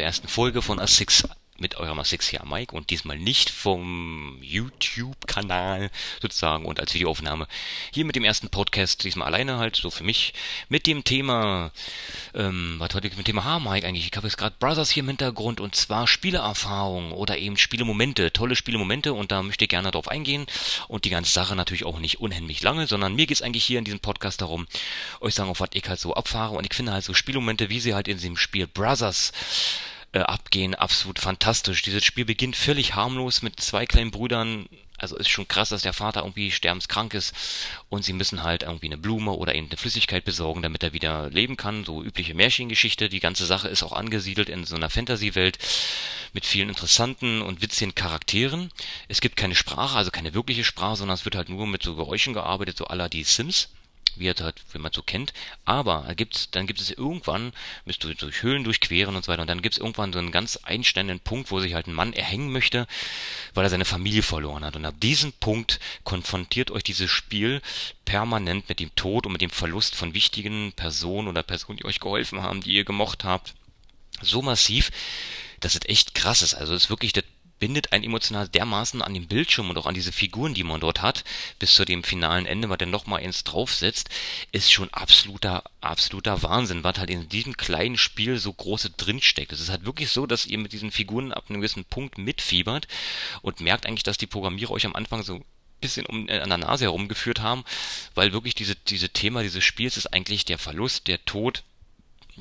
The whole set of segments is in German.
zur ersten Folge von A6 mit eurem A6 Mike und diesmal nicht vom YouTube-Kanal sozusagen und als Videoaufnahme. Hier mit dem ersten Podcast, diesmal alleine halt, so für mich, mit dem Thema, ähm, was heute mit dem Thema ha Mike eigentlich? Ich habe jetzt gerade Brothers hier im Hintergrund und zwar Spieleerfahrung oder eben Spielemomente, tolle Spielemomente und da möchte ich gerne darauf eingehen und die ganze Sache natürlich auch nicht unheimlich lange, sondern mir geht's eigentlich hier in diesem Podcast darum, euch sagen, auf was ich halt so abfahre und ich finde halt so Spielmomente, wie sie halt in diesem Spiel Brothers äh, abgehen, absolut fantastisch. Dieses Spiel beginnt völlig harmlos mit zwei kleinen Brüdern. Also ist schon krass, dass der Vater irgendwie sterbenskrank ist und sie müssen halt irgendwie eine Blume oder eben eine Flüssigkeit besorgen, damit er wieder leben kann. So übliche Märchengeschichte. Die ganze Sache ist auch angesiedelt in so einer Fantasy-Welt mit vielen interessanten und witzigen Charakteren. Es gibt keine Sprache, also keine wirkliche Sprache, sondern es wird halt nur mit so Geräuschen gearbeitet, so aller die Sims wie er halt, wie man so kennt. Aber er gibt, dann gibt es irgendwann, müsst du durch Höhlen durchqueren und so weiter, und dann gibt es irgendwann so einen ganz einständigen Punkt, wo sich halt ein Mann erhängen möchte, weil er seine Familie verloren hat. Und ab diesem Punkt konfrontiert euch dieses Spiel permanent mit dem Tod und mit dem Verlust von wichtigen Personen oder Personen, die euch geholfen haben, die ihr gemocht habt. So massiv, dass es echt krass ist. Also es ist wirklich das bindet einen emotional dermaßen an den Bildschirm und auch an diese Figuren, die man dort hat, bis zu dem finalen Ende, was dann nochmal eins draufsetzt, ist schon absoluter, absoluter Wahnsinn, was halt in diesem kleinen Spiel so große drinsteckt. Es ist halt wirklich so, dass ihr mit diesen Figuren ab einem gewissen Punkt mitfiebert und merkt eigentlich, dass die Programmierer euch am Anfang so bisschen um, äh, an der Nase herumgeführt haben, weil wirklich diese, diese Thema dieses Spiels ist eigentlich der Verlust, der Tod,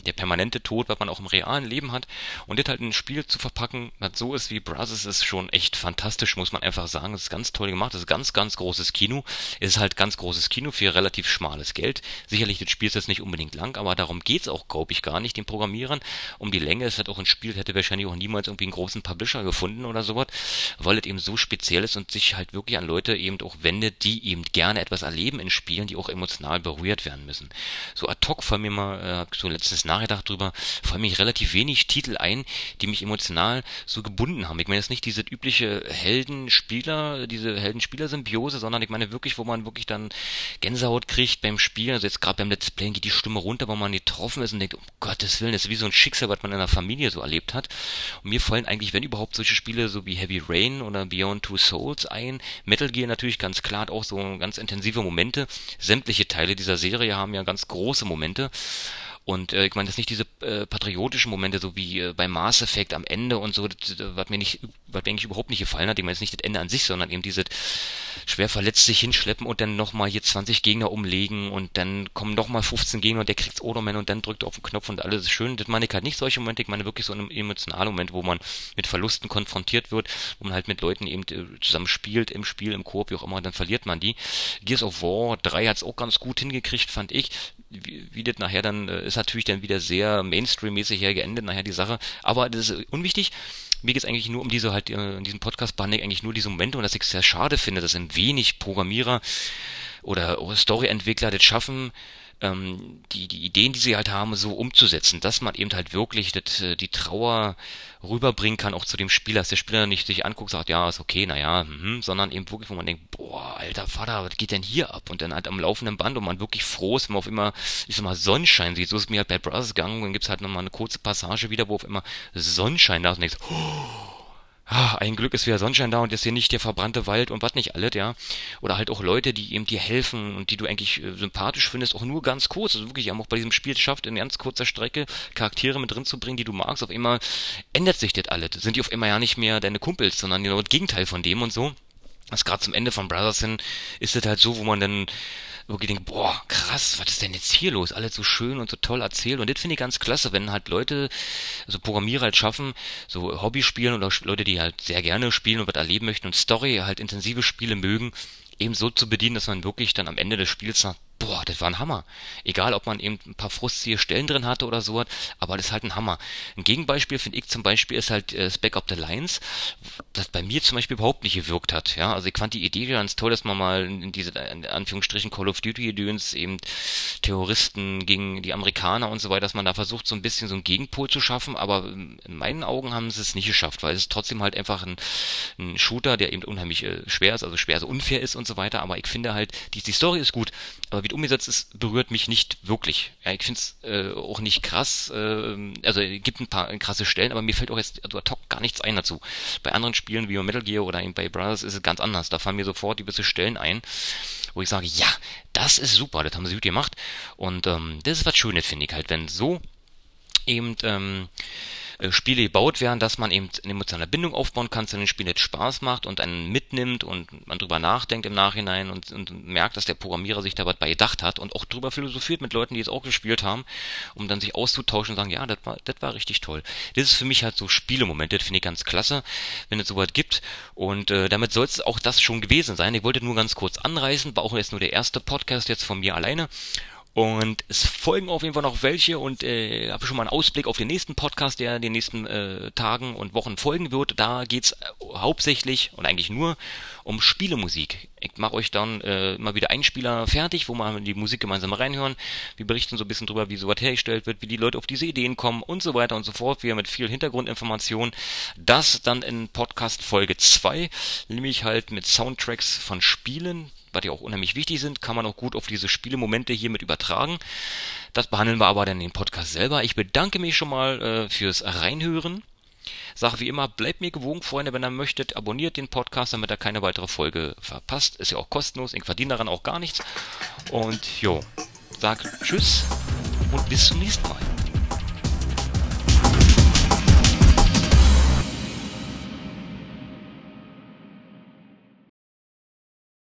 der permanente Tod, was man auch im realen Leben hat. Und das halt in ein Spiel zu verpacken, was so ist wie Brothers, ist schon echt fantastisch, muss man einfach sagen. Das ist ganz toll gemacht. Das ist ganz, ganz großes Kino. Es ist halt ganz großes Kino für relativ schmales Geld. Sicherlich, das Spiel ist jetzt nicht unbedingt lang, aber darum geht's auch, glaube ich, gar nicht den Programmierern. Um die Länge ist halt auch ein Spiel, hätte wahrscheinlich auch niemals irgendwie einen großen Publisher gefunden oder sowas, weil es eben so speziell ist und sich halt wirklich an Leute eben auch wendet, die eben gerne etwas erleben in Spielen, die auch emotional berührt werden müssen. So ad hoc fallen mir mal äh, so letztens nachgedacht drüber, fallen mir relativ wenig Titel ein, die mich emotional so gebunden haben. Ich meine jetzt nicht diese übliche Heldenspieler, diese Heldenspieler-Symbiose, sondern ich meine wirklich, wo man wirklich dann Gänsehaut kriegt beim Spielen. Also jetzt gerade beim Let's Play geht die Stimme runter, wo man getroffen ist und denkt, um Gottes Willen, das ist wie so ein Schicksal, was man in der Familie so erlebt hat. Und mir fallen eigentlich, wenn überhaupt, solche Spiele so wie Heavy Rain oder Beyond Two Souls ein. Metal Gear natürlich ganz klar hat auch so ganz intensive Momente. Sämtliche Teile dieser Serie haben ja ganz große Momente. Und äh, ich meine, das nicht diese äh, patriotischen Momente, so wie äh, bei Mass Effect am Ende und so, was mir nicht, was mir eigentlich überhaupt nicht gefallen hat. Ich meine jetzt nicht das Ende an sich, sondern eben diese schwer verletzt sich hinschleppen und dann nochmal hier 20 Gegner umlegen und dann kommen nochmal 15 Gegner und der kriegt Oderman und dann drückt er auf den Knopf und alles ist schön. Das meine ich halt nicht solche Momente, ich meine wirklich so einen emotionalen Moment, wo man mit Verlusten konfrontiert wird, wo man halt mit Leuten eben äh, zusammen spielt, im Spiel, im Koop, wie auch immer, dann verliert man die. Gears of War 3 hat's auch ganz gut hingekriegt, fand ich. Wie, wie das nachher dann äh, ist natürlich dann wieder sehr Mainstream-mäßig hergeendet, nachher die Sache. Aber das ist unwichtig. Mir geht es eigentlich nur um diese halt, äh, in diesem Podcast behandle ich eigentlich nur diese Momente und dass ich es sehr schade finde, dass ein wenig Programmierer oder Story-Entwickler das schaffen, ähm, die, die Ideen, die sie halt haben, so umzusetzen, dass man eben halt wirklich das, äh, die Trauer rüberbringen kann, auch zu dem Spieler, dass der Spieler nicht sich anguckt, sagt, ja, ist okay, naja, hm, sondern eben wirklich, wo man denkt, boah, alter Vater, was geht denn hier ab? Und dann halt am laufenden Band und man wirklich froh ist, wenn man auf immer, ich sag mal, Sonnenschein sieht. So ist mir halt bei Brothers gegangen, dann gibt's halt nochmal eine kurze Passage wieder, wo auf immer Sonnenschein da ist und denkst, oh, ah, ein Glück ist wieder Sonnenschein da und ist hier nicht der verbrannte Wald und was nicht alles, ja. Oder halt auch Leute, die eben dir helfen und die du eigentlich äh, sympathisch findest, auch nur ganz kurz. Also wirklich, haben auch bei diesem Spiel geschafft, in ganz kurzer Strecke Charaktere mit drin zu bringen, die du magst. Auf einmal ändert sich das alles. Sind die auf einmal ja nicht mehr deine Kumpels, sondern genau das Gegenteil von dem und so. Das gerade zum Ende von Brothers hin ist es halt so, wo man dann wirklich denkt, boah, krass, was ist denn jetzt hier los? Alles so schön und so toll erzählt. Und das finde ich ganz klasse, wenn halt Leute, also Programmierer halt schaffen, so Hobby spielen oder Leute, die halt sehr gerne spielen und was erleben möchten und Story, halt intensive Spiele mögen, eben so zu bedienen, dass man wirklich dann am Ende des Spiels sagt, boah, das war ein Hammer. Egal, ob man eben ein paar frustige Stellen drin hatte oder so, aber das ist halt ein Hammer. Ein Gegenbeispiel finde ich zum Beispiel ist halt äh, Spec of the Lines, das bei mir zum Beispiel überhaupt nicht gewirkt hat. Ja, also ich fand die Idee ganz toll, dass man mal in diese in Anführungsstrichen Call of Duty Gedöns eben Terroristen gegen die Amerikaner und so weiter, dass man da versucht so ein bisschen so einen Gegenpol zu schaffen, aber in meinen Augen haben sie es nicht geschafft, weil es ist trotzdem halt einfach ein, ein Shooter, der eben unheimlich äh, schwer ist, also schwer so unfair ist und so weiter, aber ich finde halt, die, die Story ist gut, aber wie wie umgesetzt ist, berührt mich nicht wirklich. Ja, ich finde es äh, auch nicht krass. Äh, also es gibt ein paar krasse Stellen, aber mir fällt auch jetzt also ad hoc gar nichts ein dazu. Bei anderen Spielen wie Metal Gear oder bei Brothers ist es ganz anders. Da fallen mir sofort gewisse Stellen ein, wo ich sage, ja, das ist super, das haben sie gut gemacht. Und ähm, das ist was Schönes, finde ich halt, wenn so eben ähm, äh, Spiele gebaut werden, dass man eben eine emotionale Bindung aufbauen kann zu den Spielen, jetzt Spaß macht und einen mitnimmt und man drüber nachdenkt im Nachhinein und, und merkt, dass der Programmierer sich dabei gedacht hat und auch drüber philosophiert mit Leuten, die es auch gespielt haben, um dann sich auszutauschen und sagen, ja, das war, das war richtig toll. Das ist für mich halt so Spielemoment, das finde ich ganz klasse, wenn es sowas gibt und äh, damit soll es auch das schon gewesen sein. Ich wollte nur ganz kurz anreißen, war auch jetzt nur der erste Podcast jetzt von mir alleine und es folgen auf jeden Fall noch welche und äh, habe schon mal einen Ausblick auf den nächsten Podcast, der in den nächsten äh, Tagen und Wochen folgen wird. Da geht's äh, hauptsächlich und eigentlich nur um Spielemusik. Ich mache euch dann äh, mal wieder Einspieler fertig, wo wir die Musik gemeinsam reinhören. Wir berichten so ein bisschen drüber, wie sowas hergestellt wird, wie die Leute auf diese Ideen kommen und so weiter und so fort. Wir mit viel Hintergrundinformationen. Das dann in Podcast Folge 2, nämlich halt mit Soundtracks von Spielen, was ja auch unheimlich wichtig sind, kann man auch gut auf diese Spielemomente hier mit übertragen. Das behandeln wir aber dann in den Podcast selber. Ich bedanke mich schon mal äh, fürs Reinhören. Sag wie immer, bleibt mir gewogen, Freunde, wenn ihr möchtet, abonniert den Podcast, damit ihr keine weitere Folge verpasst. Ist ja auch kostenlos, ich verdiene daran auch gar nichts. Und jo, sag Tschüss und bis zum nächsten Mal.